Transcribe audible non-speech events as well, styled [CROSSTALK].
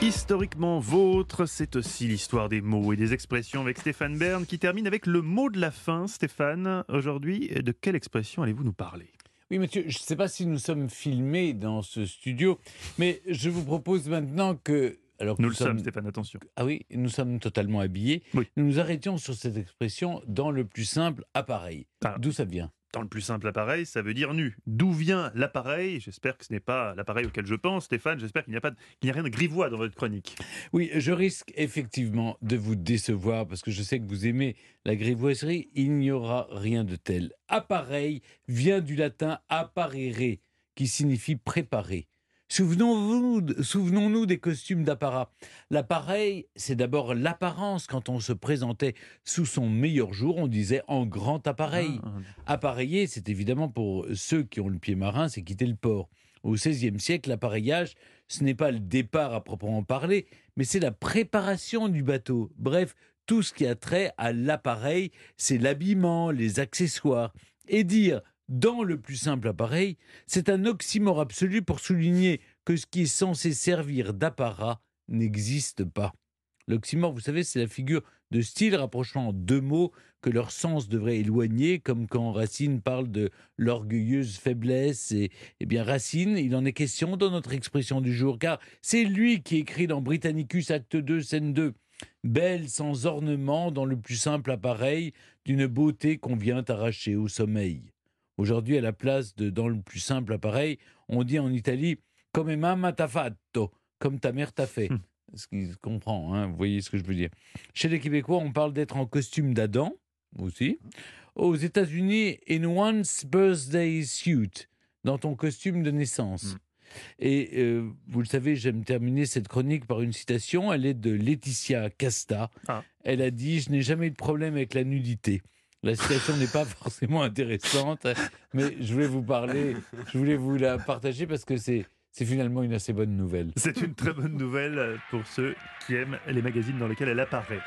Historiquement vôtre, c'est aussi l'histoire des mots et des expressions avec Stéphane Bern qui termine avec le mot de la fin. Stéphane, aujourd'hui, de quelle expression allez-vous nous parler? Oui, monsieur, je ne sais pas si nous sommes filmés dans ce studio, mais je vous propose maintenant que. Alors que nous, le sommes, Stéphane, attention. Ah oui, nous sommes totalement habillés. Oui. Nous nous arrêtions sur cette expression dans le plus simple appareil. Ah. D'où ça vient? Dans le plus simple appareil, ça veut dire nu. D'où vient l'appareil? J'espère que ce n'est pas l'appareil auquel je pense, Stéphane. J'espère qu'il n'y a, a rien de grivois dans votre chronique. Oui, je risque effectivement de vous décevoir parce que je sais que vous aimez la grivoiserie. Il n'y aura rien de tel. Appareil vient du latin apparere, qui signifie préparer. Souvenons-nous souvenons des costumes d'apparat. L'appareil, c'est d'abord l'apparence. Quand on se présentait sous son meilleur jour, on disait en grand appareil. Ah, Appareiller, c'est évidemment pour ceux qui ont le pied marin, c'est quitter le port. Au XVIe siècle, l'appareillage, ce n'est pas le départ à proprement parler, mais c'est la préparation du bateau. Bref, tout ce qui a trait à l'appareil, c'est l'habillement, les accessoires. Et dire dans le plus simple appareil, c'est un oxymore absolu pour souligner que ce qui est censé servir d'apparat n'existe pas. L'oxymore, vous savez, c'est la figure de style rapprochant deux mots que leur sens devrait éloigner, comme quand Racine parle de l'orgueilleuse faiblesse. Et, eh bien, Racine, il en est question dans notre expression du jour, car c'est lui qui écrit dans Britannicus, acte 2, scène 2. Belle sans ornement dans le plus simple appareil d'une beauté qu'on vient arracher au sommeil. Aujourd'hui, à la place de dans le plus simple appareil, on dit en Italie come mamma t'ha fatto, comme ta mère t'a fait. Hmm. Ce qui se comprend, hein, vous voyez ce que je veux dire. Chez les Québécois, on parle d'être en costume d'Adam, aussi. Aux États-Unis, in one's birthday suit, dans ton costume de naissance. Hmm. Et euh, vous le savez, j'aime terminer cette chronique par une citation. Elle est de Laetitia Casta. Ah. Elle a dit Je n'ai jamais eu de problème avec la nudité. La citation n'est pas [LAUGHS] forcément intéressante, mais je voulais vous parler, je voulais vous la partager parce que c'est finalement une assez bonne nouvelle. C'est une très bonne nouvelle pour ceux qui aiment les magazines dans lesquels elle apparaît.